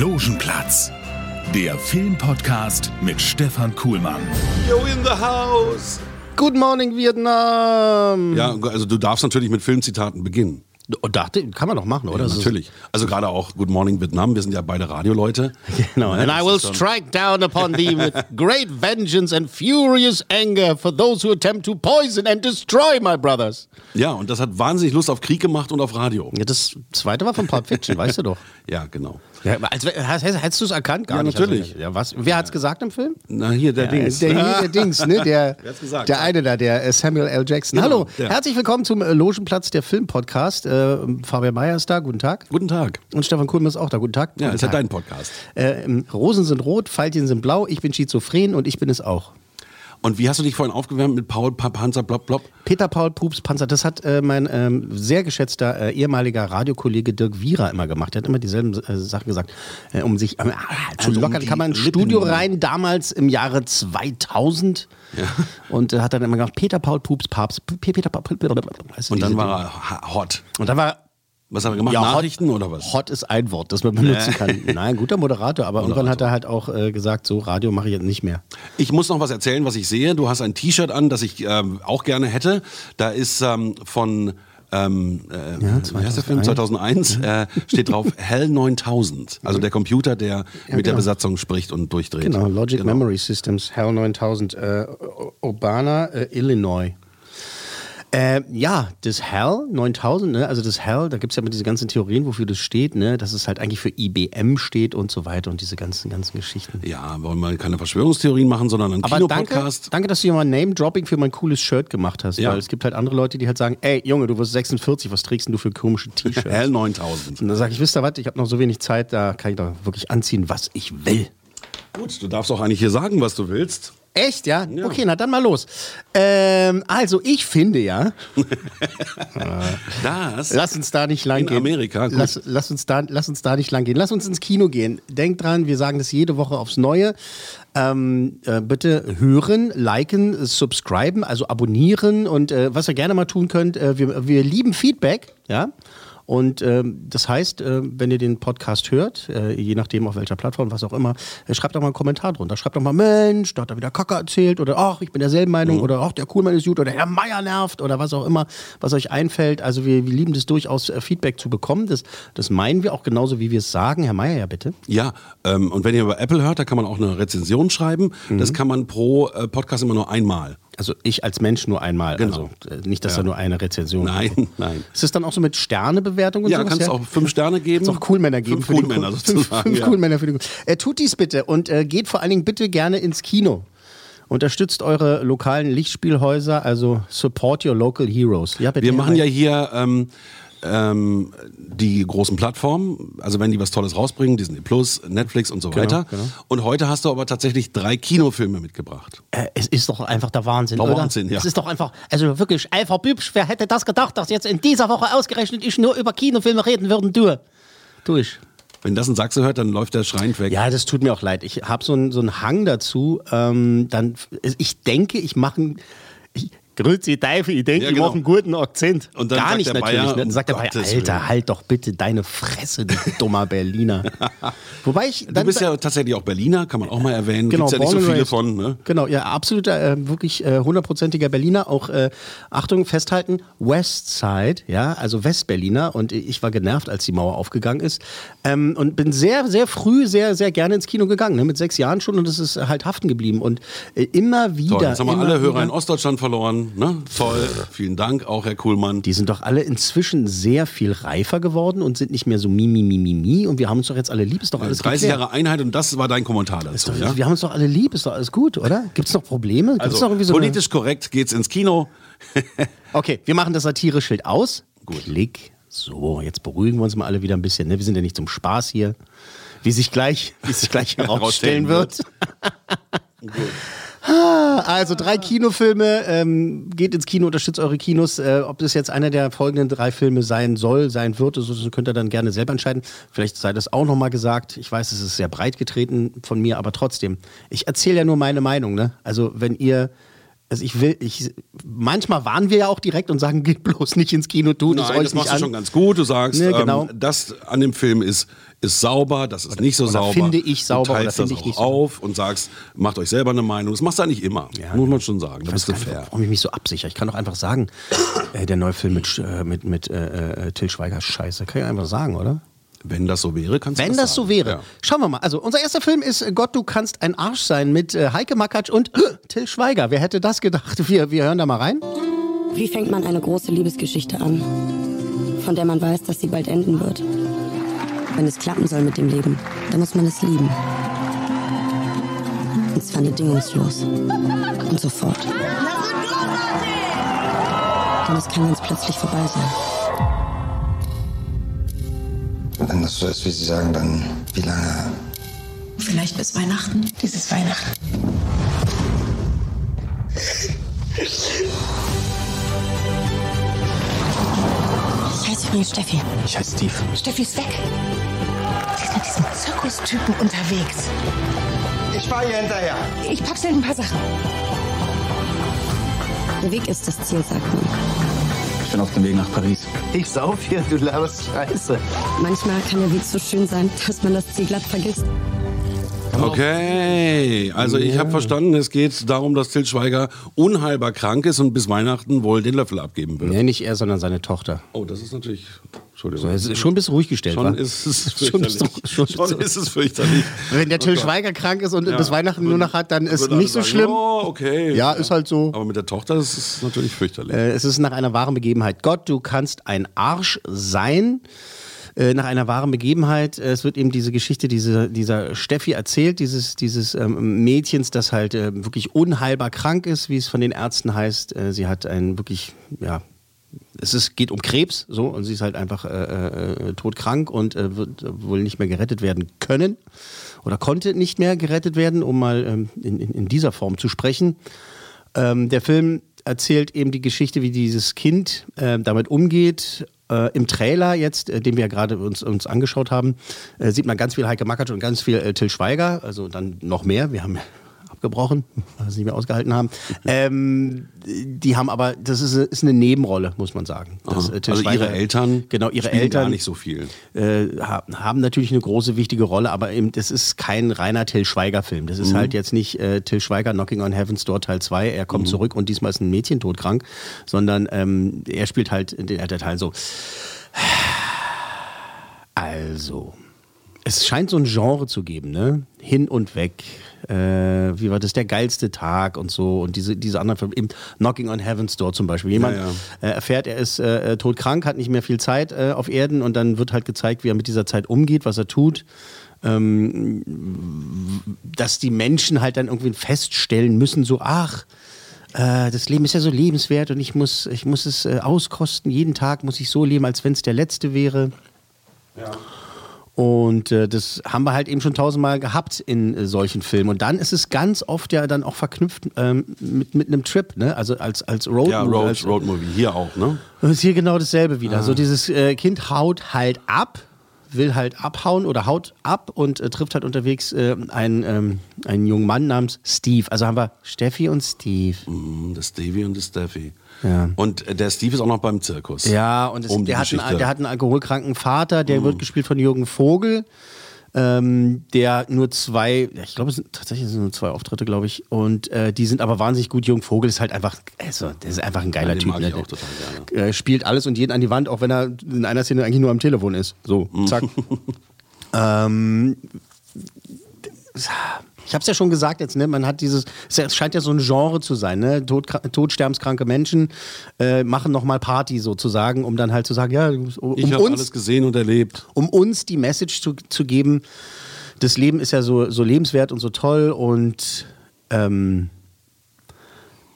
Logenplatz, der Filmpodcast mit Stefan Kuhlmann. Yo in the house. Good morning, Vietnam. Ja, also du darfst natürlich mit Filmzitaten beginnen. Und dachte, kann man doch machen, oder? Ja, natürlich. Also gerade auch Good Morning Vietnam. Wir sind ja beide Radioleute. Genau. And I will strike down upon thee with great vengeance and furious anger for those who attempt to poison and destroy my brothers. Ja, und das hat wahnsinnig Lust auf Krieg gemacht und auf Radio. Ja, das zweite war von Pulp Fiction, weißt du doch. Ja, genau. Ja, als, hast, hättest du es erkannt? Gar Ja, nicht. natürlich. Also, ja, was? Wer hat's gesagt im Film? Na, hier der Dings. Der, hier, der Dings, ne? Der, gesagt? der eine da, der äh, Samuel L. Jackson. Genau, Hallo, der. herzlich willkommen zum äh, Logenplatz der Filmpodcast. Äh, Fabian Mayer ist da, guten Tag. Guten Tag. Und Stefan Kuhlmann ist auch da, guten Tag. Ja, guten ist ja dein Podcast. Äh, ähm, Rosen sind rot, Veilchen sind blau, ich bin schizophren und ich bin es auch. Und wie hast du dich vorhin aufgewärmt mit Paul Pa- Panzer Blob Blob? Peter Paul Pups Panzer, das hat äh, mein ähm, sehr geschätzter äh, ehemaliger Radiokollege Dirk Wierer immer gemacht. Der hat immer dieselben äh, Sachen gesagt, äh, um sich äh, zu Also um lockern. die Kam man ins Studio rein, damals im Jahre 2000. Und äh, hat dann immer gesagt, Peter Paul Pups Papst, Peter Paul. Du, Und dann war er hot. Und dann war Was hat er gemacht? Ja, Nachrichten hot, oder was? Hot ist ein Wort, das man benutzen kann. Nein, guter Moderator, aber irgendwann hat er halt auch äh, gesagt, so Radio mache ich jetzt nicht mehr. Ich muss noch was erzählen, was ich sehe. Du hast ein T-Shirt an, das ich ähm, auch gerne hätte. Da ist ähm, von ähm, äh, wie heißt der Film? 2001 äh, steht drauf Hell 9000. Also der Computer, der mit der genau. Besatzung spricht und durchdreht. Genau, Logic Memory Systems, HAL 9000, äh, Urbana, äh, Illinois. Äh, ja, das HAL 9000, ne? also das HAL, da gibt es ja immer diese ganzen Theorien, wofür das steht, ne? dass es halt eigentlich für IBM steht und so weiter und diese ganzen, ganzen Geschichten. Ja, wollen wir keine Verschwörungstheorien machen, sondern einen Aber danke, Kinopodcast. danke, dass du hier mal Name-Dropping für mein cooles Shirt gemacht hast, Ja. weil es gibt halt andere Leute, die halt sagen, ey Junge, du wirst 46, was trägst denn du für komische T-Shirts? Hell 9000. und dann sage ich, wisst ihr was, ich habe noch so wenig Zeit, da kann ich doch wirklich anziehen, was ich will. Gut, du darfst auch eigentlich hier sagen, was du willst. Echt, ja? Okay, na dann mal los. Ähm, also ich finde ja, Das. lass uns da nicht lang In gehen. Amerika, gut. Lass, lass, uns da, lass uns da nicht lang gehen. Lass uns ins Kino gehen. Denkt dran, wir sagen das jede Woche aufs Neue. Ähm, äh, bitte hören, liken, subscriben, also abonnieren und äh, was ihr gerne mal tun könnt, äh, wir, wir lieben Feedback, ja. Und ähm, das heißt, äh, wenn ihr den Podcast hört, äh, je nachdem auf welcher Plattform, was auch immer, äh, schreibt doch mal einen Kommentar drunter. Schreibt doch mal, Mensch, da hat er wieder Kacke erzählt oder ach, ich bin derselben Meinung Mhm. oder ach, der Kuhlmann ist gut oder Herr Meier nervt oder was auch immer, was euch einfällt. Also wir, wir lieben das durchaus, äh, Feedback zu bekommen. Das, das meinen wir auch genauso, wie wir es sagen. Herr Meier, ja bitte. Ja, ähm, und wenn ihr über Apple hört, da kann man auch eine Rezension schreiben. Mhm. Das kann man pro äh, Podcast immer nur einmal. Also ich als Mensch nur einmal. Genau. Also äh, nicht, dass da nur eine Rezension Nein, nein. Ist es dann auch so mit Sternebewertung und Ja, kannst auch fünf Sterne geben. Kannst auch Coolmänner geben. Fünf Coolmänner Cool- sozusagen. Fünf, ja. Coolmänner für den äh, Tut dies bitte und äh, geht vor allen Dingen bitte gerne ins Kino. Unterstützt eure lokalen Lichtspielhäuser, also support your local heroes. Ja, bitte, Wir machen ja hier ähm, ähm, die großen Plattformen, also wenn die was Tolles rausbringen, Disney Plus, Netflix und so weiter. genau. Und heute hast du aber tatsächlich drei Kinofilme mitgebracht. Äh, es ist doch einfach der Wahnsinn, Der oder? Wahnsinn, ja. Es ist doch einfach, also wirklich, Alpha Bübsch, wer hätte das gedacht, dass jetzt in dieser Woche ausgerechnet ich nur über Kinofilme reden würden, du. Du ich. Wenn das ein Sachse hört, dann läuft der schreiend weg. Ja, das tut mir auch leid. Ich habe so einen so einen Hang dazu. Ähm, dann, ich denke, ich mache Grüezi Teufel, ich denke, Ja, ich genau. mache einen guten Akzent. Und dann Gar sagt nicht natürlich. Bayer, ne? Dann sagt der Bayer, Alter, Willen. halt doch bitte deine Fresse, du dummer Berliner. Wobei ich. Du bist ja tatsächlich auch Berliner, kann man auch mal erwähnen. Genau, Gibt's ja nicht so viele von. Ne? Genau, ja, absoluter, äh, wirklich äh, hundertprozentiger Berliner. Auch, äh, Achtung, festhalten, Westside, ja, also Westberliner. Und ich war genervt, als die Mauer aufgegangen ist. Ähm, und bin sehr, sehr früh, sehr, sehr gerne ins Kino gegangen. Ne? Mit sechs Jahren schon und es ist halt haften geblieben. Und äh, immer wieder. Toll, jetzt haben wir alle Hörer wieder, in Ostdeutschland verloren. Ne? Toll, vielen Dank, auch Herr Kuhlmann. Die sind doch alle inzwischen sehr viel reifer geworden und sind nicht mehr so mi, mi, mi. Und wir haben uns doch jetzt alle lieb, ist doch alles 30 geklärt. Jahre Einheit und das war dein Kommentar Ist dazu. doch, Ja? Wir haben uns doch alle lieb, ist doch alles gut, oder? Gibt es noch Probleme? Gibt's Also, noch irgendwie so eine- politisch korrekt geht's ins Kino. Okay, wir machen das Satire-Schild aus. Gut. Klick. So, jetzt beruhigen wir uns mal alle wieder ein bisschen. Ne? Wir sind ja nicht zum Spaß hier. Wie sich gleich, wie sich gleich herausstellen wird. Also drei Kinofilme, ähm, geht ins Kino, unterstützt eure Kinos. Äh, ob das jetzt einer der folgenden drei Filme sein soll, sein wird, das könnt ihr dann gerne selber entscheiden. Vielleicht sei das auch nochmal gesagt. Ich weiß, es ist sehr breit getreten von mir, aber trotzdem. Ich erzähle ja nur meine Meinung. Ne? Also wenn ihr also ich will, ich, manchmal warnen wir ja auch direkt und sagen, geht bloß nicht ins Kino, tut es Nein, euch das nicht machst an. du schon ganz gut. Du sagst, Ne, genau. ähm, das an dem Film ist, ist sauber, das ist nicht so oder sauber. finde ich sauber du oder finde ich nicht auf und sagst, macht euch selber eine Meinung. Das machst du eigentlich immer, muss man schon sagen. Da bist du fair. warum ich mich so absichere. Ich kann doch einfach sagen, äh, der neue Film mit, äh, mit, mit äh, äh, Till Schweiger scheiße. Kann ich einfach sagen, oder? Wenn das so wäre, kannst du Wenn das so sagen. wäre. Ja. Schauen wir mal. Also, unser erster Film ist äh, Gott, du kannst ein Arsch sein mit äh, Heike Makatsch und äh, Till Schweiger. Wer hätte das gedacht? Wir, wir hören da mal rein. Wie fängt man eine große Liebesgeschichte an, von der man weiß, dass sie bald enden wird? Wenn es klappen soll mit dem Leben, dann muss man es lieben. Und zwar bedingungslos. Und sofort. Denn es kann ganz plötzlich vorbei sein. Wenn das so ist, wie Sie sagen, dann wie lange? Vielleicht bis Weihnachten. Dieses Weihnachten. Ich heiße übrigens Steffi. Ich heiße Steve. Steffi ist weg. Sie ist mit diesem Zirkustypen unterwegs. Ich fahre hier hinterher. Ich pack schnell ein paar Sachen. Der Weg ist das Ziel, sagt man. Ich bin auf dem Weg nach Paris. Ich sauf hier, du laberst Scheiße. Manchmal kann der Weg so schön sein, dass man das Ziel glatt vergisst. Okay, also ich habe verstanden, es geht darum, dass Til Schweiger unheilbar krank ist und bis Weihnachten wohl den Löffel abgeben will. Nee, nicht er, sondern seine Tochter. Oh, das ist natürlich. Entschuldigung. So, es schon ein bisschen ruhig gestellt, Schon wa? ist es Schon fürchterlich. ist doch- schon- Schon ist es fürchterlich. Wenn der Till Oh Gott. Schweiger krank ist und Ja. bis Weihnachten nur noch hat, dann ist Würde nicht so sagen, schlimm. Oh, okay. Ja, ist halt so. Aber mit der Tochter ist es natürlich fürchterlich. Äh, es ist nach einer wahren Begebenheit. Gott, du kannst ein Arsch sein. Äh, nach einer wahren Begebenheit. Äh, Es wird eben diese Geschichte diese, dieser Steffi erzählt, dieses, dieses ähm, Mädchens, das halt äh, wirklich unheilbar krank ist, wie es von den Ärzten heißt. Äh, sie hat einen wirklich, ja, es ist, geht um Krebs, so, und sie ist halt einfach äh, äh, todkrank und wird wohl nicht mehr gerettet werden können oder konnte nicht mehr gerettet werden, um mal ähm, in, in, in dieser Form zu sprechen. Ähm, der Film erzählt eben die Geschichte, wie dieses Kind äh, damit umgeht. Äh, Im Trailer jetzt, äh, den wir ja gerade uns, uns angeschaut haben, äh, sieht man ganz viel Heike Makatsch und ganz viel äh, Till Schweiger, also dann noch mehr. Wir haben abgebrochen, weil wir es nicht mehr ausgehalten haben. Ähm, die haben aber, das ist, ist eine Nebenrolle, muss man sagen. Das, äh, also ihre Schweiger- Eltern genau, ihre Eltern gar nicht so viel. äh, ha- haben natürlich eine große, wichtige Rolle, aber eben, das ist kein reiner Till Schweiger-Film. Das ist halt jetzt nicht äh, Till Schweiger Knocking on Heaven's Door Teil 2, er kommt zurück und diesmal ist ein Mädchen todkrank, sondern ähm, er spielt halt der, der Teil so. Also, es scheint so ein Genre zu geben, ne? Hin und weg. Äh, wie war das? Der geilste Tag und so. Und diese, diese anderen Filme, eben Knocking on Heaven's Door zum Beispiel. Jemand Ja, Äh, erfährt, er ist äh, todkrank, hat nicht mehr viel Zeit äh, auf Erden und dann wird halt gezeigt, wie er mit dieser Zeit umgeht, was er tut. Ähm, dass die Menschen halt dann irgendwie feststellen müssen, so, ach, äh, das Leben ist ja so lebenswert und ich muss, ich muss es äh, auskosten. Jeden Tag muss ich so leben, als wenn es der letzte wäre. Und äh, das haben wir halt eben schon tausendmal gehabt in äh, solchen Filmen. Und dann ist es ganz oft ja dann auch verknüpft ähm, mit, mit einem Trip, ne? Also als, als Road Ja, Road, als, Road Movie. Hier auch, ne? das ist hier genau dasselbe wieder. So dieses äh, Kind haut halt ab, will halt abhauen oder haut ab und äh, trifft halt unterwegs äh, einen, ähm, einen jungen Mann namens Steve. Also haben wir Steffi und Steve. Mhm, Das Davy und das Steffi. Ja. Und äh, der Steve ist auch noch beim Zirkus. Ja, und es, Um der, hat einen, der hat einen alkoholkranken Vater, der wird gespielt von Jürgen Vogel. Ähm, der nur zwei, ich glaube, es sind tatsächlich sind nur zwei Auftritte, glaube ich. Und äh, die sind aber wahnsinnig gut. Jürgen Vogel ist halt einfach, also, der ist einfach ein geiler Typ. ne? gerne. Äh, spielt alles und jeden an die Wand, auch wenn er in einer Szene eigentlich nur am Telefon ist. So, Mhm. zack. ähm, ich habe es ja schon gesagt jetzt, ne? Man hat dieses, es scheint ja so ein Genre zu sein, ne? Tod, todsterbenskranke Menschen äh, machen nochmal Party sozusagen, um dann halt zu sagen, ja, um Ich habe uns, alles gesehen und erlebt. um uns die Message zu, zu geben, das Leben ist ja so, so lebenswert und so toll und ähm,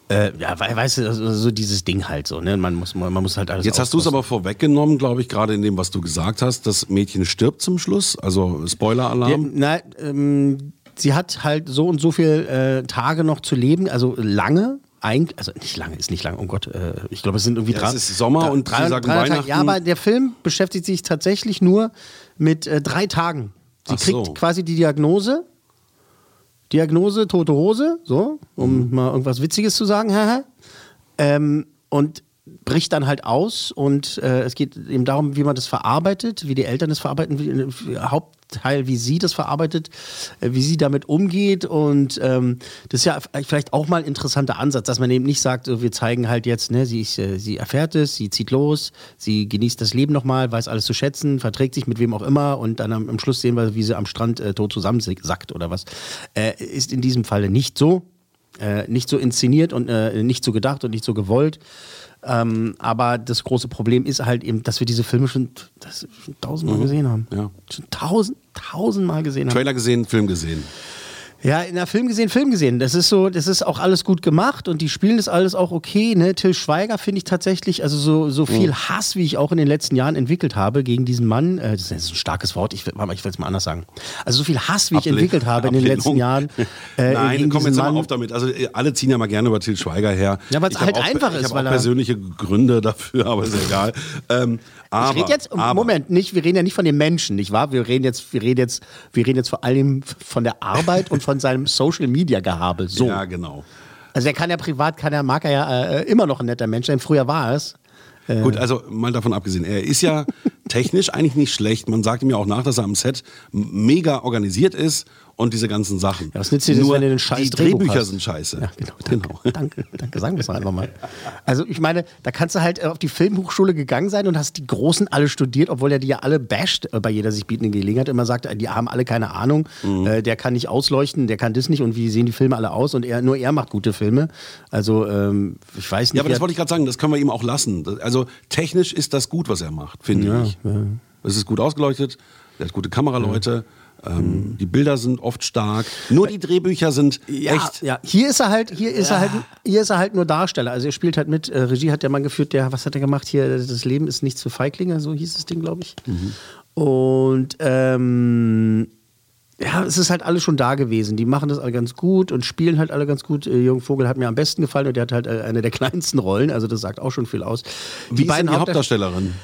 Äh, ja, we- weißt du, so, so dieses Ding halt so, ne? Man muss, man muss halt alles Jetzt hast du es aber vorweggenommen, glaube ich, gerade in dem, was du gesagt hast. Das Mädchen stirbt zum Schluss. Also Spoiler-Alarm. na, ähm, sie hat halt so und so viele äh, Tage noch zu leben, also lange. Eigentlich, also nicht lange, ist nicht lang, oh Gott. Äh, ich glaube, es sind irgendwie Ja, drei. es ist Sommer und sie sagen Tage. Weihnachten. Ja, aber der Film beschäftigt sich tatsächlich nur mit äh, drei Tagen. Sie Ach kriegt so. quasi die Diagnose. Diagnose, tote Hose, so, um Mhm. mal irgendwas Witziges zu sagen. haha. ähm, und bricht dann halt aus und äh, es geht eben darum, wie man das verarbeitet, wie die Eltern das verarbeiten, wie, wie, Hauptteil, wie sie das verarbeitet, äh, wie sie damit umgeht und ähm, das ist ja vielleicht auch mal ein interessanter Ansatz, dass man eben nicht sagt, so, wir zeigen halt jetzt, ne, sie, ist, äh, sie erfährt es, sie zieht los, sie genießt das Leben nochmal, weiß alles zu schätzen, verträgt sich mit wem auch immer und dann am, am Schluss sehen wir, wie sie am Strand äh, tot zusammensackt oder was. Äh, ist in diesem Falle nicht so. Äh, nicht so inszeniert und äh, nicht so gedacht und nicht so gewollt. Ähm, aber das große Problem ist halt eben, dass wir diese Filme schon, das, schon tausendmal gesehen haben. Ja. Schon tausend, tausendmal gesehen haben. Trailer gesehen, Film gesehen. Ja, in der Film gesehen, Film gesehen. Das ist so, das ist auch alles gut gemacht und die spielen das alles auch okay. Ne? Till Schweiger finde ich tatsächlich, also so, so viel Mhm. Hass, wie ich auch in den letzten Jahren entwickelt habe gegen diesen Mann, äh, das ist ein starkes Wort, ich will ich es mal anders sagen. Also so viel Hass, wie ich Ablehnung. entwickelt habe in den letzten Jahren. Äh, Nein, komm jetzt Mann. mal auf damit. Also äh, alle ziehen ja mal gerne über Til Schweiger her. Ja, weil's Ich hab halt auch, einfach ich ist, habe weil auch er- persönliche Gründe dafür, aber ist egal. Ähm, aber, ich rede jetzt, aber, Moment, nicht, wir reden ja nicht von den Menschen, nicht wahr? Wir reden jetzt, wir reden jetzt, wir reden jetzt vor allem von der Arbeit und von seinem Social Media Gehabe. So. Ja, genau. Also er kann ja privat, kann er, mag er ja äh, immer noch ein netter Mensch sein. Früher war er es. Gut, also mal davon abgesehen, er ist ja technisch eigentlich nicht schlecht. Man sagt ihm ja auch nach, dass er am Set mega organisiert ist und diese ganzen Sachen. Ja, was nützt dir das, Nur wenn du den scheiß Die Drehbuch Drehbücher hast? sind scheiße. Ja, genau. Danke, danke, danke. Sagen wir es einfach mal. Also ich meine, da kannst du halt äh, auf die Filmhochschule gegangen sein und hast die Großen alle studiert, obwohl er die ja alle basht äh, bei jeder sich bietenden Gelegenheit. Immer sagt, äh, die haben alle keine Ahnung, Mhm. äh, der kann nicht ausleuchten, der kann das nicht und wie sehen die Filme alle aus und er, nur er macht gute Filme. Also ähm, ich weiß nicht. Ja, aber das wollte ich gerade sagen, das können wir ihm auch lassen. Also technisch ist das gut, was er macht, finde ich. Es ist gut ausgeleuchtet, er hat gute Kameraleute, ähm, die Bilder sind oft stark. Nur die Drehbücher sind Ja, echt. ja. Hier ist er halt, hier ist er halt, hier ist er halt nur Darsteller. Also er spielt halt mit. Äh, Regie hat der Mann geführt, der, was hat er gemacht hier? Das Leben ist nichts für Feiglinge, so hieß das Ding, glaube ich. Und ähm, ja, es ist halt alles schon da gewesen. Die machen das alle ganz gut und spielen halt alle ganz gut. Äh, Jürgen Vogel hat mir am besten gefallen und der hat halt äh, eine der kleinsten Rollen, also das sagt auch schon viel aus. Wie ist denn die Hauptdarsteller- Hauptdarstellerin?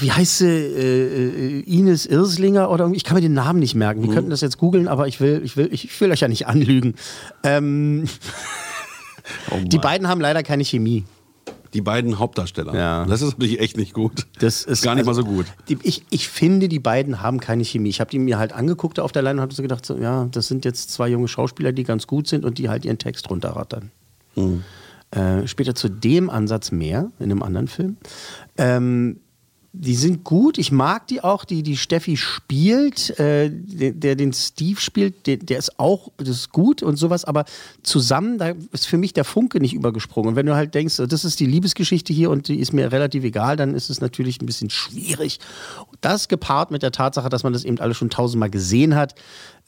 wie heißt sie, äh, äh, Ines Irslinger oder irgendwie, ich kann mir den Namen nicht merken. Mhm. Wir könnten das jetzt googeln, aber ich will, ich will, ich will euch ja nicht anlügen. Ähm, Oh die beiden haben leider keine Chemie. Die beiden Hauptdarsteller. Ja. Das ist natürlich echt nicht gut. Das ist gar nicht also, mal so gut. Die, ich, ich finde, die beiden haben keine Chemie. Ich habe die mir halt angeguckt auf der Leine und habe so gedacht, so, ja, das sind jetzt zwei junge Schauspieler, die ganz gut sind und die halt ihren Text runterrattern. Mhm. Äh, später zu dem Ansatz mehr in einem anderen Film. Ähm, die sind gut, ich mag die auch, die die Steffi spielt, äh, der, der den Steve spielt, der, der ist auch, das ist gut und sowas, aber zusammen, da ist für mich der Funke nicht übergesprungen. Und wenn du halt denkst, das ist die Liebesgeschichte hier und die ist mir relativ egal, dann ist es natürlich ein bisschen schwierig. Das gepaart mit der Tatsache, dass man das eben alles schon tausendmal gesehen hat,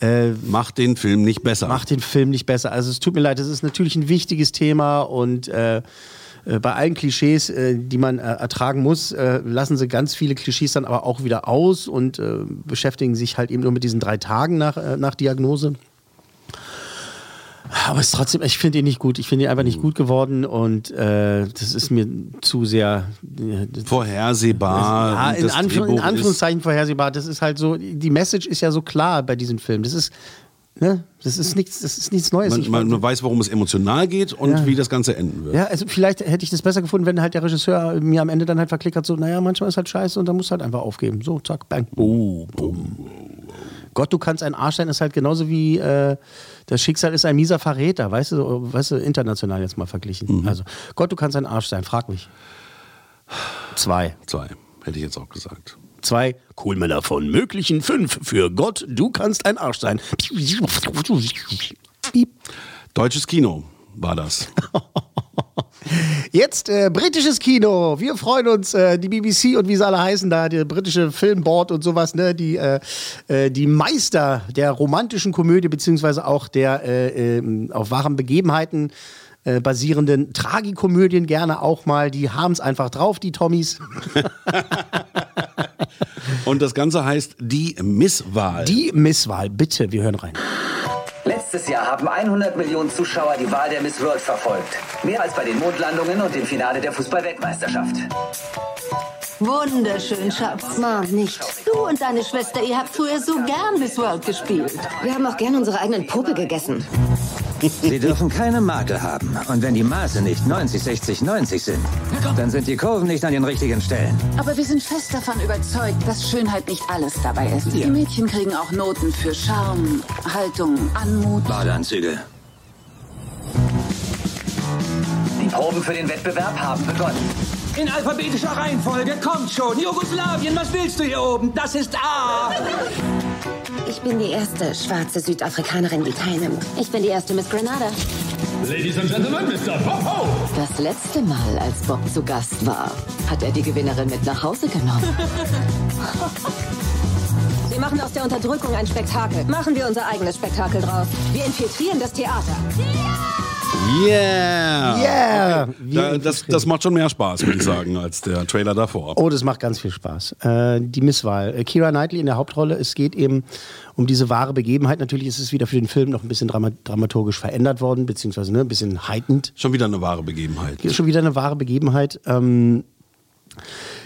äh, Macht den Film nicht besser. macht den Film nicht besser. Also es tut mir leid, es ist natürlich ein wichtiges Thema und äh, bei allen Klischees, äh, die man äh, ertragen muss, äh, lassen sie ganz viele Klischees dann aber auch wieder aus und äh, beschäftigen sich halt eben nur mit diesen drei Tagen nach, äh, nach Diagnose. Aber es ist trotzdem, ich finde ihn nicht gut. Ich finde ihn einfach nicht gut geworden und äh, das ist mir zu sehr. Äh, Vorhersehbar. ja, in, Drehbuch in Anführungszeichen vorhersehbar. Das ist halt so, die Message ist ja so klar bei diesem Film. Das ist, ne, das ist nichts, das ist nichts Neues. Man, man, man weiß, worum es emotional geht und Ja. wie das Ganze enden wird. ja, also vielleicht hätte ich das besser gefunden, wenn halt der Regisseur mir am Ende dann halt verklickert, so, naja, manchmal ist halt scheiße und dann musst du halt einfach aufgeben. So, zack, bang, boom, boom. Gott, du kannst ein Arsch sein, ist halt genauso wie äh, das Schicksal ist ein mieser Verräter, weißt du, weißt du, international jetzt mal verglichen. Also, Gott, du kannst ein Arsch sein, frag mich. Zwei. Zwei, hätte ich jetzt auch gesagt. Zwei Coolmänner von möglichen fünf. Für Gott, du kannst ein Arsch sein. Deutsches Kino war das. Jetzt äh, britisches Kino. Wir freuen uns, äh, die BBC und wie sie alle heißen da, der britische Filmboard und sowas, ne, die, äh, äh, die Meister der romantischen Komödie, beziehungsweise auch der äh, ähm, auf wahren Begebenheiten äh, basierenden Tragikomödien gerne auch mal. Die haben es einfach drauf, die Tommys. Und das Ganze heißt Die Misswahl. Die Misswahl, bitte, wir hören rein. Letztes Jahr haben 100 Millionen Zuschauer die Wahl der Miss World verfolgt. Mehr als bei den Mondlandungen und dem Finale der Fußball-Weltmeisterschaft. Wunderschön, Schatz. Mom, nicht. Du und deine Schwester, ihr habt früher so gern Miss World gespielt. Wir haben auch gern unsere eigenen Puppe gegessen. Sie dürfen keine Makel haben. Und wenn die Maße nicht 90, 60, 90 sind, dann sind die Kurven nicht an den richtigen Stellen. Aber wir sind fest davon überzeugt, dass Schönheit nicht alles dabei ist. Die Mädchen kriegen auch Noten für Charme, Haltung, Anmut. Badeanzüge. Die Proben für den Wettbewerb haben begonnen. In alphabetischer Reihenfolge, kommt schon. Jugoslawien, was willst du hier oben? Das ist A. Ich bin die erste schwarze Südafrikanerin, die teilnimmt. Ich bin die erste Miss Grenada. Ladies and Gentlemen, Mr. Bob Hope. Das letzte Mal, als Bob zu Gast war, hat er die Gewinnerin mit nach Hause genommen. Wir machen aus der Unterdrückung ein Spektakel. Machen wir unser eigenes Spektakel draus. Wir infiltrieren das Theater. Yeah! Yeah! Da, das, das macht schon mehr Spaß, würde ich sagen, als der Trailer davor. Oh, das macht ganz viel Spaß. Äh, die Misswahl. Äh, Kira Knightley in der Hauptrolle. Es geht eben um diese wahre Begebenheit. Natürlich ist es wieder für den Film noch ein bisschen drama dramaturgisch verändert worden, beziehungsweise ne, ein bisschen heightened. Schon wieder eine wahre Begebenheit. Schon wieder eine wahre Begebenheit. Ähm,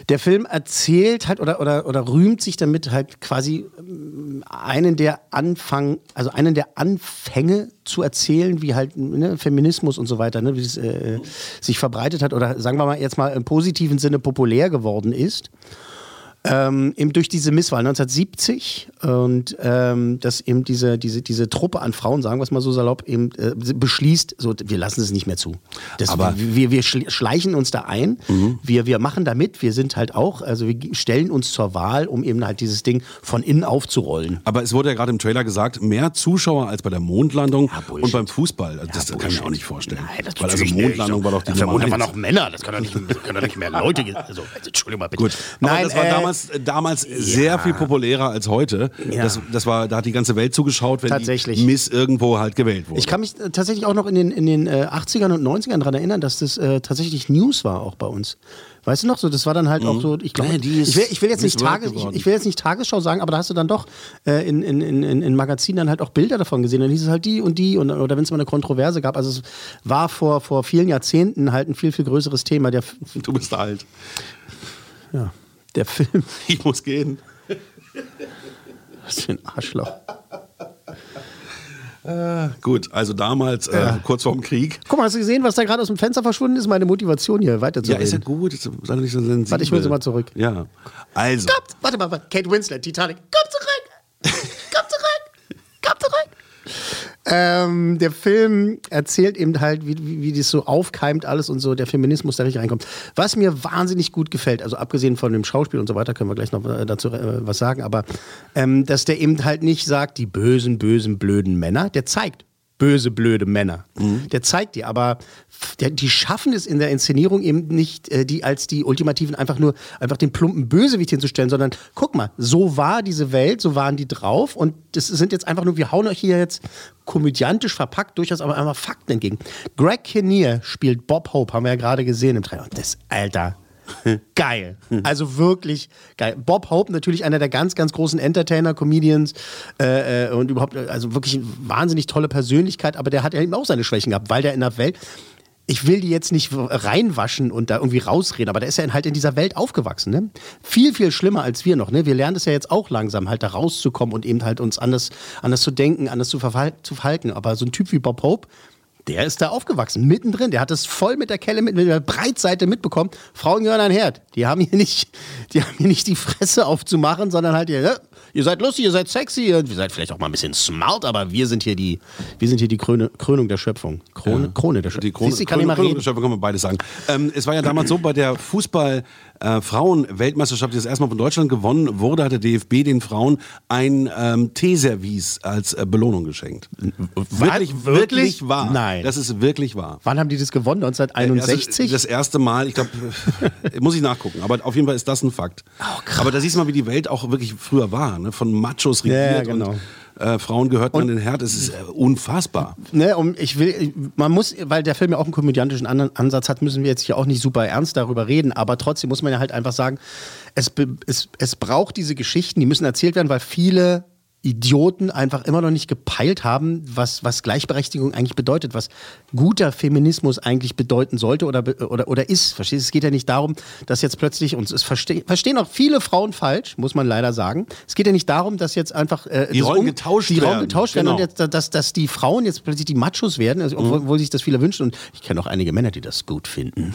der Film erzählt halt oder, oder, oder rühmt sich damit halt quasi ähm, einen der Anfang, also einen der Anfänge zu erzählen, wie halt ne, Feminismus und so weiter, ne, wie es äh, sich verbreitet hat oder sagen wir mal jetzt mal im positiven Sinne populär geworden ist. Ähm, eben durch diese Misswahl 1970 und ähm, dass eben diese, diese, diese Truppe an Frauen, sagen wir es mal so salopp, eben äh, beschließt, so, wir lassen es nicht mehr zu. Das, Aber- wir, wir schleichen uns da ein, wir, wir machen da mit, wir sind halt auch, also wir stellen uns zur Wahl, um eben halt dieses Ding von innen aufzurollen. Aber es wurde ja gerade im Trailer gesagt, mehr Zuschauer als bei der Mondlandung Bullshit. und beim Fußball. Also das kann ich mir Bullshit. auch nicht vorstellen. Nein, das Weil also Mondlandung nicht. war doch die Nummer waren noch Männer, das kann doch nicht, können doch nicht mehr Leute. Also, also Entschuldigung mal bitte. Gut, aber Nein, das war äh, damals, damals sehr viel populärer als heute. Ja. Das, das war, da hat die ganze Welt zugeschaut, wenn Tatsächlich. Miss irgendwo halt gewählt wurde. Ich kann mich äh, tatsächlich auch noch in den, in den äh, 80ern und 90ern daran erinnern, dass das äh, tatsächlich News war auch bei uns. Weißt du noch so, das war dann halt auch so, ich glaube, Ja, ist ich will, ich will jetzt nicht Tages, ich, ich will jetzt nicht Tagesschau sagen, aber da hast du dann doch äh, in, in, in, in in Magazinen dann halt auch Bilder davon gesehen. Dann hieß es halt die und die und oder wenn es mal eine Kontroverse gab. Also es war vor, vor vielen Jahrzehnten halt ein viel, viel größeres Thema. Der, du bist alt. ja, der Film. Ich muss gehen. Was für ein Arschloch. Gut, also damals, äh, kurz vorm Krieg. Guck mal, hast du gesehen, was da gerade aus dem Fenster verschwunden ist? Meine Motivation hier Ja, weiterzureden. ist ja gut. Sei doch nicht so sensibel. Warte, ich hol sie mal zurück. Ja. Also. Kommt, warte mal, warte. Kate Winslet, Titanic. Komm zurück! Komm zurück! Komm zurück! Ähm, der Film erzählt eben halt, wie, wie, wie das so aufkeimt alles und so, der Feminismus da richtig reinkommt. Was mir wahnsinnig gut gefällt, also abgesehen von dem Schauspiel und so weiter, können wir gleich noch äh, dazu äh, was sagen, aber ähm, dass der eben halt nicht sagt, die bösen, bösen, blöden Männer, der zeigt böse, blöde Männer. Der zeigt die, aber der, die schaffen es in der Inszenierung eben nicht, äh, die als die Ultimativen einfach nur einfach den plumpen Bösewicht hinzustellen, sondern guck mal, so war diese Welt, so waren die drauf und das sind jetzt einfach nur, wir hauen euch hier jetzt komödiantisch verpackt, durchaus aber einmal Fakten entgegen. Greg Kinnear spielt Bob Hope, haben wir ja gerade gesehen im Trailer. Und das, Alter, geil. Also wirklich geil. Bob Hope, natürlich einer der ganz, ganz großen Entertainer, Comedians äh, äh, und überhaupt, also wirklich eine wahnsinnig tolle Persönlichkeit, aber der hat ja eben auch seine Schwächen gehabt, weil der in der Welt. Ich will die jetzt nicht reinwaschen und da irgendwie rausreden, aber der ist ja halt in dieser Welt aufgewachsen. Ne? Viel, viel schlimmer als wir noch. Ne? Wir lernen es ja jetzt auch langsam, halt da rauszukommen und eben halt uns anders, anders zu denken, anders zu, verhal zu verhalten. Aber so ein Typ wie Bob Hope, der ist da aufgewachsen, mittendrin. Der hat das voll mit der Kelle, mit, mit der Breitseite mitbekommen. Frauen gehören ein Herd. Die haben hier nicht, die haben hier nicht die Fresse aufzumachen, sondern halt hier, ja, ihr seid lustig, ihr seid sexy, und ihr seid vielleicht auch mal ein bisschen smart, aber wir sind hier die, wir sind hier die Krone, Krönung der Schöpfung. Krone, Krone der Schöpfung. Die Krone, Siehst kann Krone, reden. Krone, kann man beides sagen. Ähm, es war ja damals so, bei der Fußball-Frauen-Weltmeisterschaft, die das erstmal von Deutschland gewonnen wurde, hat der DFB den Frauen ein ähm, Teeservice als äh, Belohnung geschenkt. Wirklich, Wirklich? wirklich wahr. Nein. Das ist wirklich wahr. Wann haben die das gewonnen? 1961? Also das erste Mal, ich glaube, muss ich nachgucken, aber auf jeden Fall ist das ein Fakt. aber da siehst du mal, wie die Welt auch wirklich früher war, ne? von Machos regiert Ja, genau. und äh, Frauen gehört man den Herd. Es ist äh, unfassbar. Ne, um, ich will, man muss, weil der Film ja auch einen komödiantischen An Ansatz hat, müssen wir jetzt hier auch nicht super ernst darüber reden, aber trotzdem muss man ja halt einfach sagen, es, es, es braucht diese Geschichten, die müssen erzählt werden, weil viele Idioten einfach immer noch nicht gepeilt haben, was, was Gleichberechtigung eigentlich bedeutet, was guter Feminismus eigentlich bedeuten sollte oder, oder, oder ist. Verstehst du? Es geht ja nicht darum, dass jetzt plötzlich, und es verste verstehen auch viele Frauen falsch, muss man leider sagen. Es geht ja nicht darum, dass jetzt einfach äh, die Rollen um, getauscht die werden. Rollen getauscht genau. werden und jetzt, dass, dass die Frauen jetzt plötzlich die Machos werden, also, obwohl, mhm. obwohl sich das viele wünschen. Und ich kenne auch einige Männer, die das gut finden.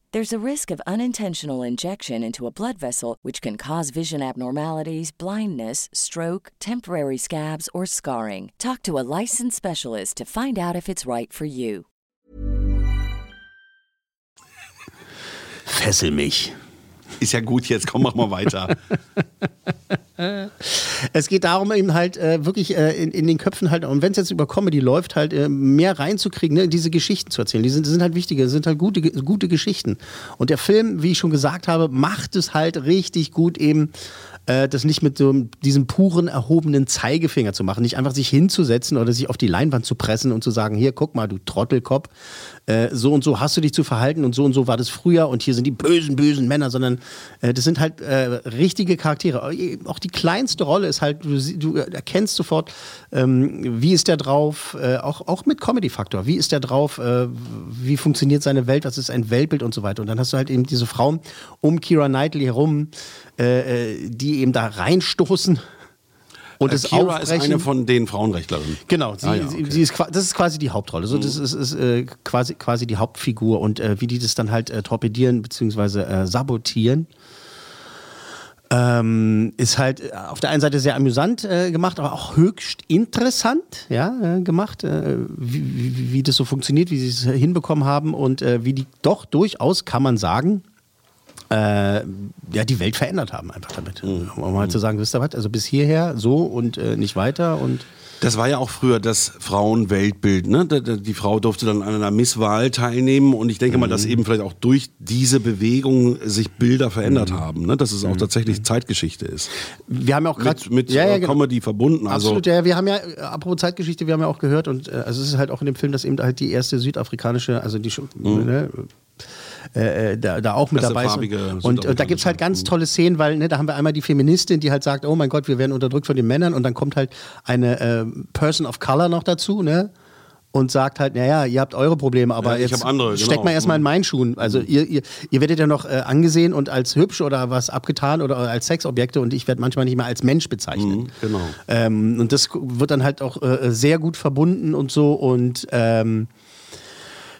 There's a risk of unintentional injection into a blood vessel, which can cause vision abnormalities, blindness, stroke, temporary scabs, or scarring. Talk to a licensed specialist to find out if it's right for you. Fessel mich. Ist ja gut, jetzt komm, mach mal weiter. es geht darum, eben halt äh, wirklich äh, in, in, den Köpfen halt, und wenn es jetzt über Comedy läuft, halt äh, mehr reinzukriegen, ne, diese Geschichten zu erzählen. Die sind, die sind halt wichtige, sind halt gute, gute Geschichten. Und der Film, wie ich schon gesagt habe, macht es halt richtig gut eben äh, das nicht mit so diesem puren erhobenen Zeigefinger zu machen, nicht einfach sich hinzusetzen oder sich auf die Leinwand zu pressen und zu sagen, hier, guck mal, du Trottelkopf, äh, so und so hast du dich zu verhalten und so und so war das früher und hier sind die bösen, bösen Männer, sondern äh, das sind halt äh, richtige Charaktere. Auch die kleinste Rolle ist halt, du, du erkennst sofort, ähm, wie ist der drauf, äh, auch, auch mit Comedy-Faktor, wie ist der drauf, äh, wie funktioniert seine Welt, was ist ein Weltbild und so weiter. Und dann hast du halt eben diese Frauen um Kira Knightley herum, die eben da reinstoßen und das Kira ist eine von den Frauenrechtlerinnen. Genau, sie, ah, ja, okay. sie ist, das ist quasi die Hauptrolle. So, das mhm. ist, ist äh, quasi, quasi die Hauptfigur und äh, wie die das dann halt äh, torpedieren bzw. Äh, sabotieren. Ähm, ist halt äh, auf der einen Seite sehr amüsant äh, gemacht, aber auch höchst interessant ja, gemacht, wie, wie, wie, das so funktioniert, wie sie es hinbekommen haben und wie die doch durchaus, kann man sagen, äh, ja, die Welt verändert haben einfach damit. Mhm. Um halt zu sagen, wisst ihr was, also bis hierher so und äh, nicht weiter und das war ja auch früher das Frauenweltbild. Ne? Die Frau durfte dann an einer Misswahl teilnehmen und ich denke mhm. mal, dass mhm. eben vielleicht auch durch diese Bewegung sich Bilder verändert mhm. haben. Ne? Dass es auch mhm. tatsächlich mhm. Zeitgeschichte ist. Wir haben ja auch gerade mit, mit ja, ja, genau. Comedy verbunden. Also Absolut, ja. Wir haben ja, äh, apropos Zeitgeschichte, wir haben ja auch gehört und äh, also es ist halt auch in dem Film, dass eben halt die erste südafrikanische, also die mhm. ne, äh, äh, da, da, auch mit dabei sind. Und, und da gibt es halt ganz tolle Szenen, weil ne, da haben wir einmal die Feministin, die halt sagt, oh mein Gott, wir werden unterdrückt von den Männern und dann kommt halt eine äh, Person of Color noch dazu, ne? und sagt halt, naja, ihr habt eure Probleme, aber ja, jetzt andere, steckt genau. mal erstmal in meinen Schuhen. Also mhm. ihr, ihr, ihr werdet ja noch äh, angesehen und als hübsch oder was abgetan oder als Sexobjekte und ich werde manchmal nicht mehr als Mensch bezeichnet. Mhm, genau. Ähm, und das wird dann halt auch äh, sehr gut verbunden und so und ähm,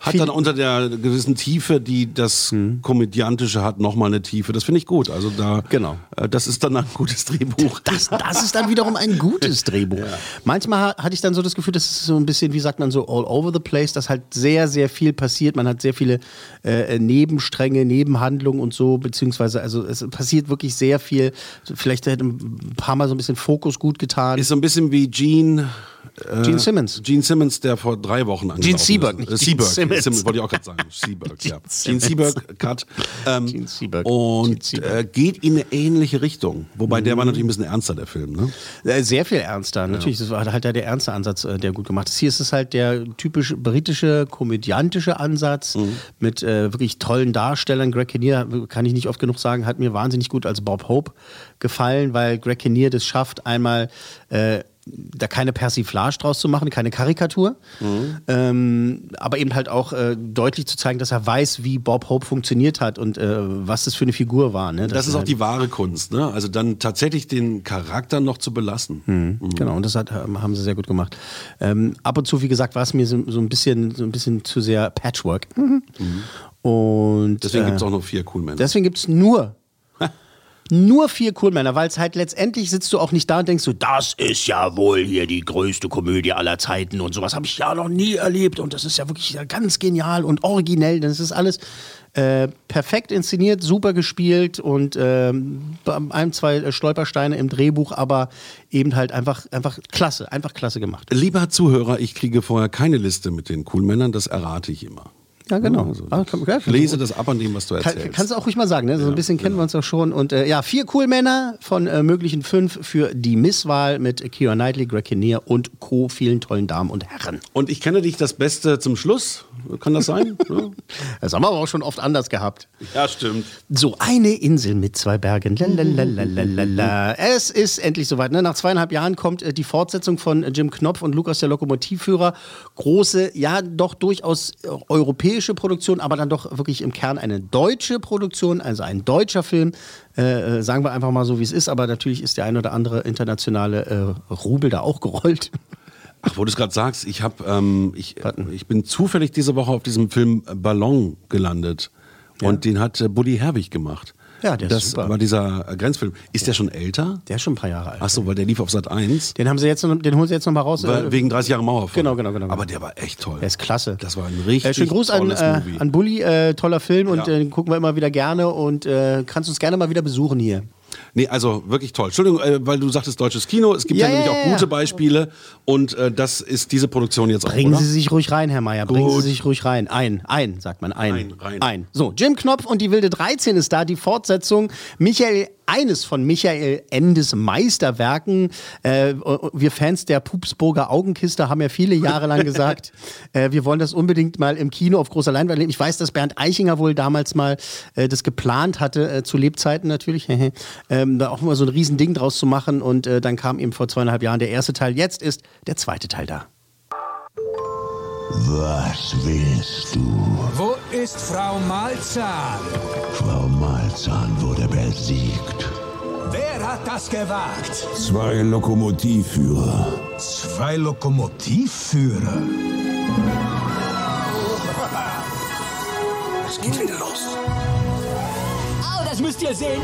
hat dann unter der gewissen Tiefe, die das hm. Komödiantische hat, nochmal eine Tiefe. Das finde ich gut. Also da, genau. Äh, das ist dann ein gutes Drehbuch. Das, das ist dann wiederum ein gutes Drehbuch. Ja. Manchmal hatte ich dann so das Gefühl, das ist so ein bisschen, wie sagt man so, all over the place, dass halt sehr, sehr viel passiert. Man hat sehr viele äh, Nebenstränge, Nebenhandlungen und so, beziehungsweise, also es passiert wirklich sehr viel. Vielleicht hätte ein paar Mal so ein bisschen Fokus gut getan. Ist so ein bisschen wie Gene Gene Simmons. Gene Simmons, der vor drei Wochen angelaufen Gene Seberg, ist. Äh, Seberg, Simmons. Simmons. wollte ich auch gerade sagen. Seberg, ja. Gene Seberg, Cut. Ähm, Gene Seberg. Und Seberg. Äh, geht in eine ähnliche Richtung. Wobei mhm. der war natürlich ein bisschen ernster, der Film. Ne? Äh, sehr viel ernster, natürlich. Ja. Das war halt der ernste Ansatz, äh, der gut gemacht ist. Hier ist es halt der typisch britische, komödiantische Ansatz mhm. mit äh, wirklich tollen Darstellern. Greg Kinnear, kann ich nicht oft genug sagen, hat mir wahnsinnig gut als Bob Hope gefallen, weil Greg Kinnear das schafft, einmal da keine Persiflage draus zu machen, keine Karikatur, Mhm. ähm, aber eben halt auch äh, deutlich zu zeigen, dass er weiß, wie Bob Hope funktioniert hat und äh, was das für eine Figur war. Ne? Das ist er auch halt- die wahre Kunst, ne? Also dann tatsächlich den Charakter noch zu belassen. Mhm. Genau, und das hat, haben sie sehr gut gemacht. Ähm, ab und zu, wie gesagt, war es mir so, so, ein bisschen, so ein bisschen zu sehr Patchwork. Und Deswegen äh, gibt es auch noch vier cool Männer. Deswegen gibt es nur. Nur vier Coolmänner, weil es halt letztendlich sitzt du auch nicht da und denkst so, das ist ja wohl hier die größte Komödie aller Zeiten und sowas habe ich ja noch nie erlebt und das ist ja wirklich ganz genial und originell. Das ist alles äh, perfekt inszeniert, super gespielt und ähm, ein, zwei äh, Stolpersteine im Drehbuch, aber eben halt einfach, einfach klasse, einfach klasse gemacht. Lieber Zuhörer, ich kriege vorher keine Liste mit den cool Männern, das errate ich immer. Ja, genau. Also, Ah, kann- ja, lese das ab an dem, was du Kann, erzählst. kannst du auch ruhig mal sagen, ne? so ein bisschen kennen wir uns auch schon. Und äh, ja, vier cool Männer von äh, möglichen fünf für die Misswahl mit Keira Knightley, Greg Kinnear und Co. Vielen tollen Damen und Herren. Und ich kenne dich das Beste zum Schluss. Kann das sein? ja. Das haben wir aber auch schon oft anders gehabt. ja, stimmt. So, eine Insel mit zwei Bergen. Lalalalalalala. Es ist endlich soweit. Ne? Nach zweieinhalb Jahren kommt äh, die Fortsetzung von äh, Jim Knopf und Lukas der Lokomotivführer. Große, ja, doch durchaus äh, europäische Produktion, aber dann doch wirklich im Kern eine deutsche Produktion, also ein deutscher Film. Äh, sagen wir einfach mal so, wie es ist, aber natürlich ist der ein oder andere internationale äh, Rubel da auch gerollt. Ach, wo du es gerade sagst, ich, hab, ähm, ich, ich bin zufällig diese Woche auf diesem Film Ballon gelandet. Und den hat äh, Buddy Herbig gemacht. Ja, der ist das super. war dieser äh, Grenzfilm. Ist der schon älter? Der ist schon ein paar Jahre alt. Ach so, weil der lief auf Sat 1. Den haben sie jetzt, den holen sie jetzt noch mal raus. äh, Wegen 30 Jahre Mauerfall. Genau, genau, genau. Aber der war echt toll. Der ist klasse. Das war ein richtig Äh, schönen Gruß an, äh, Movie. an Bulli, äh, toller Film und Ja. äh, den gucken wir immer wieder gerne und äh, kannst uns gerne mal wieder besuchen hier. Nee, also wirklich toll. Entschuldigung, äh, weil du sagtest deutsches Kino. Es gibt ja, Ja, ja, nämlich auch gute. Beispiele. Und äh, das ist diese Produktion jetzt auch, Bringen oder? Sie sich ruhig rein, Herr Meier. Bringen. Sie sich ruhig rein. Ein, ein, sagt man. Ein. Ein, rein. ein. So, Jim Knopf und die Wilde 13 ist da, die Fortsetzung. Michael, eines von Michael Endes Meisterwerken. Äh, wir Fans der Pupsburger Augenkiste haben ja viele Jahre lang gesagt, äh, wir wollen das unbedingt mal im Kino auf großer Leinwand erleben. Ich weiß, dass Bernd Eichinger wohl damals mal äh, das geplant hatte, äh, zu Lebzeiten natürlich, ähm, da auch mal so ein Riesending draus zu machen. Und äh, dann kam eben vor zweieinhalb Jahren der erste Teil. Jetzt ist der zweite Teil da. Was willst du? Wo ist Frau Malzahn? Frau Malzahn wurde besiegt. Wer hat das gewagt? Zwei Lokomotivführer. Zwei Lokomotivführer. Es geht wieder los. Oh, das müsst ihr sehen.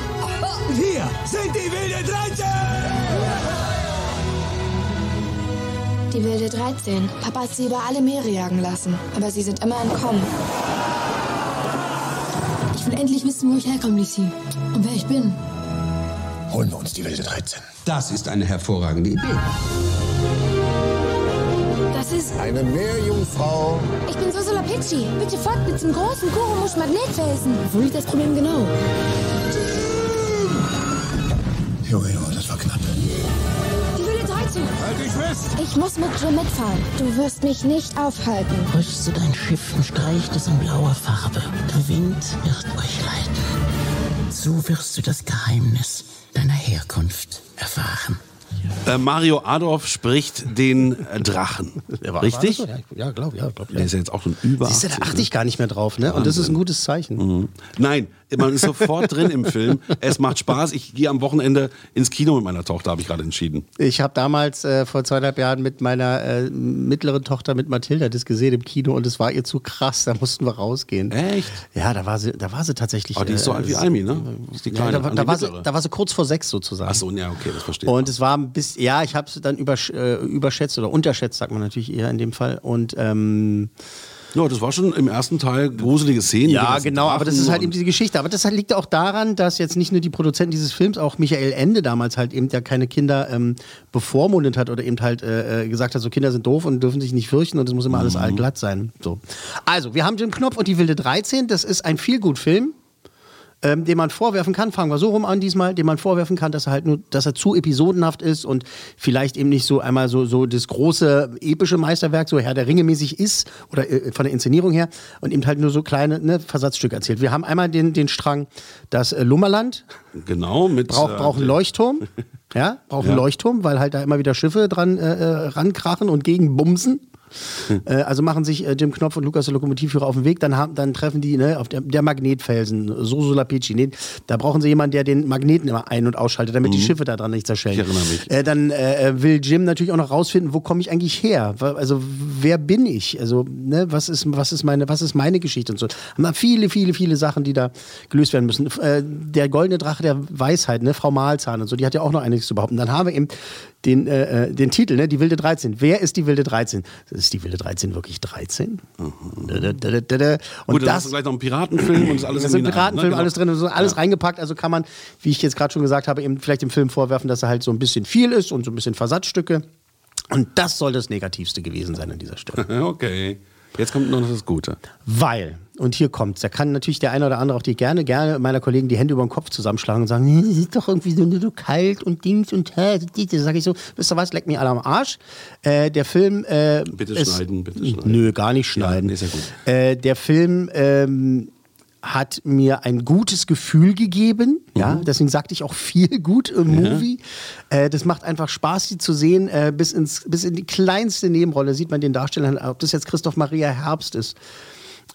Hier sind die wilde 13! Die wilde 13. Papa hat sie über alle Meere jagen lassen, aber sie sind immer entkommen. Ich will endlich wissen, wo ich herkomme, Lissy. Und wer ich bin. Holen wir uns die wilde 13. Das ist eine hervorragende Idee. Das ist. Eine Meerjungfrau. Ich bin Susula Pitschi. Bitte folgt mit zum großen Kurumusch Magnetfelsen. Wo liegt das Problem genau? Junge, das war knapp. 13. Halt dich fest! Ich muss mit Jim mitfahren. Du wirst mich nicht aufhalten. Rüste dein Schiff und streicht es in blauer Farbe. Der Wind wird euch leiten. So wirst du das Geheimnis deiner Herkunft erfahren. Äh, Mario Adorf spricht den äh, Drachen. Richtig? War so? Ja, glaube ja, glaub, ja. Der ist ja jetzt auch schon über. Siehst du, da 80, achte ich gar nicht mehr drauf, ne? Und das ist ein gutes Zeichen. Mhm. Nein, man ist sofort drin im Film. Es macht Spaß. Ich gehe am Wochenende ins Kino mit meiner Tochter, habe ich gerade entschieden. Ich habe damals äh, vor zweieinhalb Jahren mit meiner äh, mittleren Tochter, mit Mathilda, das gesehen im Kino und es war ihr zu krass. Da mussten wir rausgehen. Echt? Ja, da war sie, da war sie tatsächlich. Aber die ist so äh, alt wie Almi, ne? Die Ja, kleine, da, da, war sie, da war sie kurz vor sechs sozusagen. Ach so, ja, okay, das verstehe ich. Und es war ein bisschen, ja, ich habe es dann übersch äh, überschätzt oder unterschätzt, sagt man natürlich eher in dem Fall. Und ähm, Ja, das war schon im ersten Teil gruselige Szenen. Ja, genau, aber das ist halt eben diese Geschichte. Aber das halt liegt auch daran, dass jetzt nicht nur die Produzenten dieses Films, auch Michael Ende damals halt eben ja keine Kinder ähm, bevormundet hat oder eben halt äh, äh, gesagt hat, so Kinder sind doof und dürfen sich nicht fürchten und es muss immer alles allglatt sein. So. Also, wir haben Jim Knopf und die Wilde 13. Das ist ein Feelgood-Film. Ähm, den man vorwerfen kann, fangen wir so rum an diesmal, den man vorwerfen kann, dass er halt nur, dass er zu episodenhaft ist und vielleicht eben nicht so einmal so, so das große epische Meisterwerk, so Herr der Ringe mäßig ist oder äh, von der Inszenierung her und eben halt nur so kleine ne, Versatzstücke erzählt. Wir haben einmal den, den Strang, das äh, Lummerland Genau, mit. braucht, äh, braucht einen Leuchtturm. Ja, braucht Ja. einen Leuchtturm, weil halt da immer wieder Schiffe dran äh, äh, rankrachen und gegenbumsen. Hm. Äh, also machen sich äh, Jim Knopf und Lukas der Lokomotivführer auf den Weg, dann, haben, dann treffen die ne, auf der, der Magnetfelsen, Sosula Pici. Nee, da brauchen sie jemanden, der den Magneten immer ein- und ausschaltet, damit die Schiffe da dran nicht zerschellen. Mhm. Ich erinnere mich. Äh, dann äh, will Jim natürlich auch noch rausfinden, wo komme ich eigentlich her? Also wer bin ich? Also ne, was ist was ist meine was ist meine Geschichte und so. Haben da viele viele viele Sachen, die da gelöst werden müssen. Äh, der goldene Drache der Weisheit, ne, Frau Mahlzahn und so, die hat ja auch noch einiges zu behaupten. Dann haben wir eben den äh, äh, den Titel, ne, die wilde 13. Wer ist die wilde 13? Ist die wilde 13 wirklich 13? Da, da, da, da. Und Gut, das hast du gleich noch einen Piratenfilm und ist alles das irgendwie nah, Piratenfilm, ne? Genau. alles drin, so alles reingepackt. Also kann man, wie ich jetzt gerade schon gesagt habe, eben vielleicht dem Film vorwerfen, dass er halt so ein bisschen viel ist und so ein bisschen Versatzstücke. Und das soll das Negativste gewesen sein an dieser Stelle. Okay. Jetzt kommt noch das Gute. Weil, und hier kommt's, da kann natürlich der eine oder andere auch die gerne, gerne meiner Kollegen die Hände über den Kopf zusammenschlagen und sagen, das ist doch irgendwie so, so kalt und Dings und hä, da sag ich so, wisst ihr was, leck mich alle am Arsch. Äh, der Film äh, Bitte ist- schneiden, bitte schneiden. Nö, gar nicht schneiden. nee, ist ja gut. Äh, der Film ähm, hat mir ein gutes Gefühl gegeben. Ja, Mhm. deswegen sagte ich auch viel gut im Movie. Äh, das macht einfach Spaß, die zu sehen. Äh, bis, ins, bis in die kleinste Nebenrolle sieht man den Darstellern, ob das jetzt Christoph Maria Herbst ist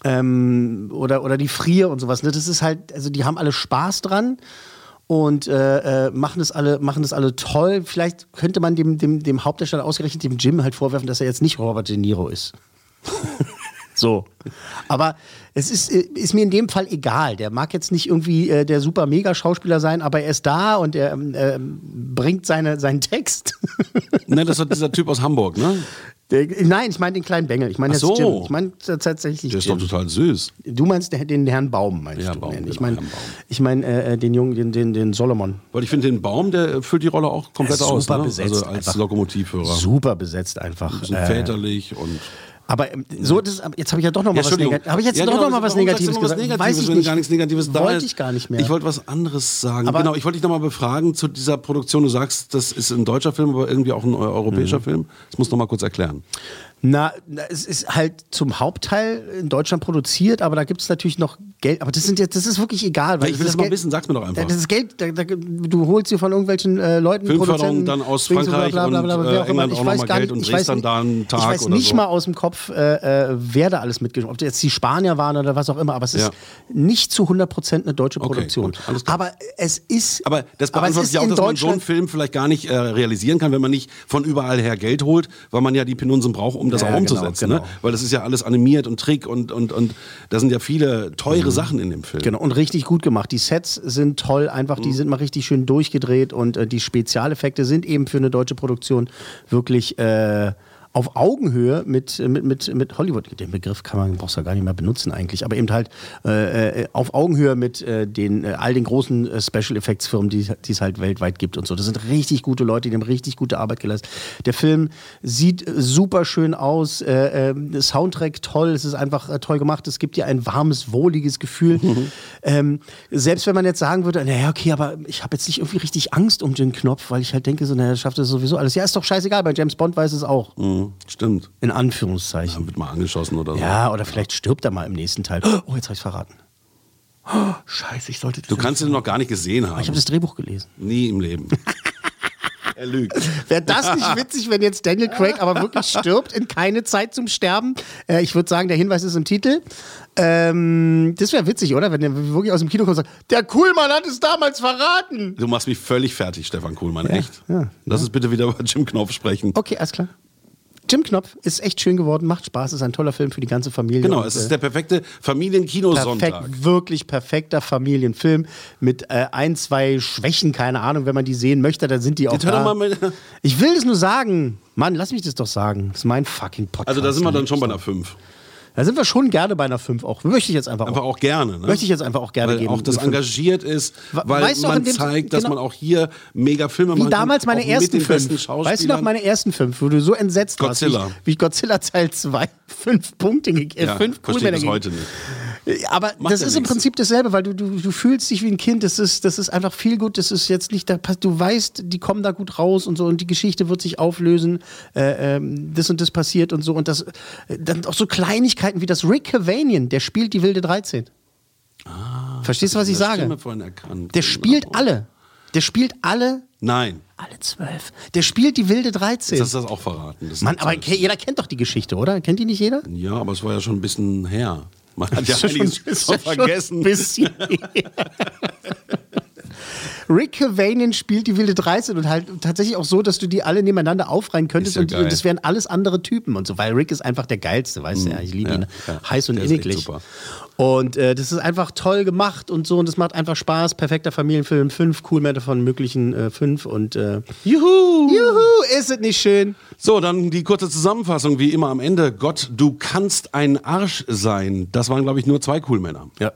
ähm, oder, oder die Frier und sowas. Ne? Das ist halt, also die haben alle Spaß dran und äh, äh, machen, das alle, machen das alle toll. Vielleicht könnte man dem, dem, dem Hauptdarsteller ausgerechnet, dem Jim, halt vorwerfen, dass er jetzt nicht Robert De Niro ist. So. Aber es ist, äh, ist mir in dem Fall egal. Der mag jetzt nicht irgendwie äh, der super Mega-Schauspieler sein, aber er ist da und er ähm, ähm, bringt seine, seinen Text. Ne, das war dieser Typ aus Hamburg, ne? Der, nein, ich meine den kleinen Bengel. Ich meine so. Jim. Ich meine tatsächlich Der ist Jim. doch total süß. Du meinst den, den Herrn Baum, meinst Ja, du? Baum, ich genau, meine ich mein, äh, den Jungen, den, den, den Solomon. Weil ich finde, den Baum, der füllt die Rolle auch komplett Er ist aus. super Ne? besetzt also als einfach. Lokomotivführer. Super besetzt einfach. Äh, väterlich und. Aber ähm, so, das, jetzt habe ich ja doch noch mal Ja, was. Negatives. Habe ich jetzt Ja, doch genau, noch mal was Negatives noch was gesagt? Negatives, Weiß ich wenn nicht. gar nichts Negatives da Wollte ich gar nicht mehr. Ich wollte was anderes sagen. Aber- genau, ich wollte dich nochmal befragen zu dieser Produktion. Du sagst, das ist ein deutscher Film, aber irgendwie auch ein eu- europäischer Mhm. Film. Das musst du noch mal kurz erklären. Na, es ist halt zum Hauptteil in Deutschland produziert, aber da gibt es natürlich noch Geld. Aber das sind jetzt, das ist wirklich egal. Weil ich will das mal Geld, wissen, sag's mir doch einfach. Das ist Geld, da, da, du holst dir von irgendwelchen äh, Leuten Filmförderung dann aus Frankreich bla, bla, bla, und, äh, immer. England Ich auch noch weiß mal gar Geld nicht- und drehst dann da einen Tag Ich weiß nicht so. mal aus dem Kopf, äh, äh, wer da alles mitgeschrieben hat. Ob das jetzt die Spanier waren oder was auch immer. Aber es ist Ja. nicht zu 100% eine deutsche Okay, Produktion. gut, alles klar. aber es ist. Aber das aber beantwortet ist ja auch, dass man so einen. Film vielleicht gar nicht äh, realisieren kann, wenn man nicht von überall her Geld holt, weil man ja die Penunsen braucht, um das Ja, auch genau, umzusetzen. genau. Ne? Weil das ist ja alles animiert und Trick und, und, und da sind ja viele teure Sachen in dem Film. Genau, und richtig gut gemacht. Die Sets sind toll, einfach, Mhm. die sind mal richtig schön durchgedreht und äh, die Spezialeffekte sind eben für eine deutsche Produktion wirklich äh, auf Augenhöhe mit, mit, mit, mit Hollywood. Den Begriff kann man, brauchst du ja gar nicht mehr benutzen eigentlich, aber eben halt äh, äh, auf Augenhöhe mit äh, den, äh, all den großen äh, Special Effects Firmen, die es halt weltweit gibt und so. Das sind richtig gute Leute, die haben richtig gute Arbeit geleistet. Der Film sieht äh, super schön aus, Soundtrack toll, es ist einfach toll gemacht, es gibt dir ein warmes, wohliges Gefühl. Ähm, selbst wenn man jetzt sagen würde, naja, okay, aber ich habe jetzt nicht irgendwie richtig Angst um den Knopf, weil ich halt denke, so, naja, schafft das sowieso alles. Ja, ist doch scheißegal, bei James Bond weiß es auch. Mhm, stimmt. In Anführungszeichen. Wird mal angeschossen oder so. Ja, oder vielleicht stirbt er mal im nächsten Teil. Oh, jetzt habe ich verraten. Oh, scheiße, ich sollte. Du kannst ihn noch gar nicht gesehen haben. Ich habe das Drehbuch gelesen. Nie im Leben. er lügt. Wäre das nicht witzig, wenn jetzt Daniel Craig aber wirklich stirbt in keine Zeit zum Sterben? Äh, ich würde sagen, der Hinweis ist im Titel. Ähm, das wäre witzig, oder? Wenn der wirklich aus dem Kino kommt und sagt, der Kuhlmann hat es damals verraten. Du machst mich völlig fertig, Stefan Kuhlmann. Echt? Lass uns bitte wieder über Jim Knopf sprechen. Okay, alles klar. Jim Knopf ist echt schön geworden, macht Spaß, ist ein toller Film für die ganze Familie. Genau, Und, es äh, ist der perfekte Familienkinosonntag. Perfekt, wirklich perfekter Familienfilm mit äh, ein, zwei Schwächen, keine Ahnung, wenn man die sehen möchte, dann sind die auch doch da. Ich will das nur sagen. Mann, lass mich das doch sagen. Das ist mein fucking Podcast. also da sind wir dann schon bei einer 5. Da sind wir schon gerne bei einer 5 auch. Möchte ich jetzt einfach, Einfach auch. auch gerne. Ne? Möchte ich jetzt einfach auch gerne weil geben. auch das engagiert ist, weil weißt man dem- zeigt, dass genau. man auch hier mega Filme Wie machen damals meine ersten mit den besten fünf. Schauspielern. Weißt du noch meine ersten fünf, wo du so entsetzt Godzilla. warst, wie ich, wie ich Godzilla Teil 2 fünf Punkte gegeben, äh, ja, fünf Coolmänner gegeben. heute nicht. Aber Macht das ja ist im nichts. Prinzip dasselbe, weil du, du, du fühlst dich wie ein Kind. Das ist, das ist einfach viel gut. Das ist jetzt nicht, da, du weißt, die kommen da gut raus und so und die Geschichte wird sich auflösen. Äh, ähm, das und das passiert und so. Und das, äh, dann auch so Kleinigkeiten wie das Rick Cavanian, der spielt die wilde 13. Verstehst du, was ich sage? Vorhin erkannt. Der spielt alle. Der spielt alle, Nein. alle zwölf. Der spielt die wilde 13. Jetzt hast du das auch verraten. Das Mann, aber jeder kennt doch die Geschichte, oder? Kennt die nicht jeder? Ja, aber es war ja schon ein bisschen her. Man hat ja einiges schon ja schon vergessen. ein bisschen Rick Cavanian spielt die wilde 13 und halt tatsächlich auch so, dass du die alle nebeneinander aufreihen könntest ja und, und das wären alles andere Typen und so, weil Rick ist einfach der geilste, weißt du ja, ich liebe Ja, ihn ja. heiß und Der inniglich. Und äh, das ist einfach toll gemacht und so und das macht einfach Spaß. Perfekter Familienfilm, fünf cool mehr davon möglichen äh, fünf und äh, Juhu! Juhu, ist es nicht schön? So, dann die kurze Zusammenfassung, wie immer am Ende. Gott, du kannst ein Arsch sein. Das waren, glaube ich, nur zwei Coolmänner. Ja.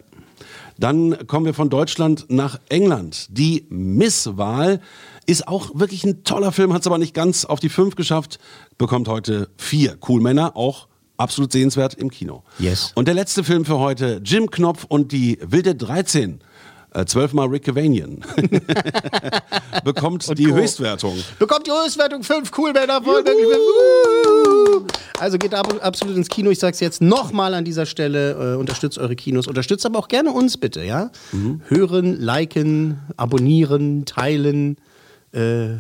Dann kommen wir von Deutschland nach England. Die Misswahl ist auch wirklich ein toller Film, hat es aber nicht ganz auf die fünf geschafft. Bekommt heute vier Coolmänner, auch absolut sehenswert im Kino. Yes. Und der letzte Film für heute, Jim Knopf und die wilde 13. Äh, Zwölfmal Rick Cavanian. Bekommt die Co. Höchstwertung. Bekommt die Höchstwertung fünf Coolmänner von! Also geht ab, absolut ins Kino. Ich sag's jetzt nochmal an dieser Stelle. Äh, unterstützt eure Kinos. Unterstützt aber auch gerne uns bitte, ja? Hören, liken, abonnieren, teilen, äh,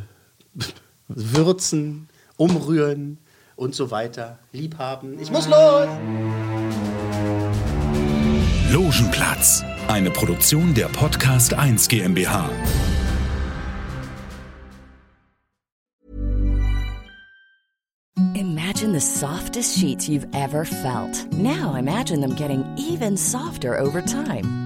würzen, umrühren und so weiter. Liebhaben. Ich muss los! Logenplatz, eine Produktion der Podcast 1 GmbH. Imagine the softest sheets you've ever felt. Now imagine them getting even softer over time.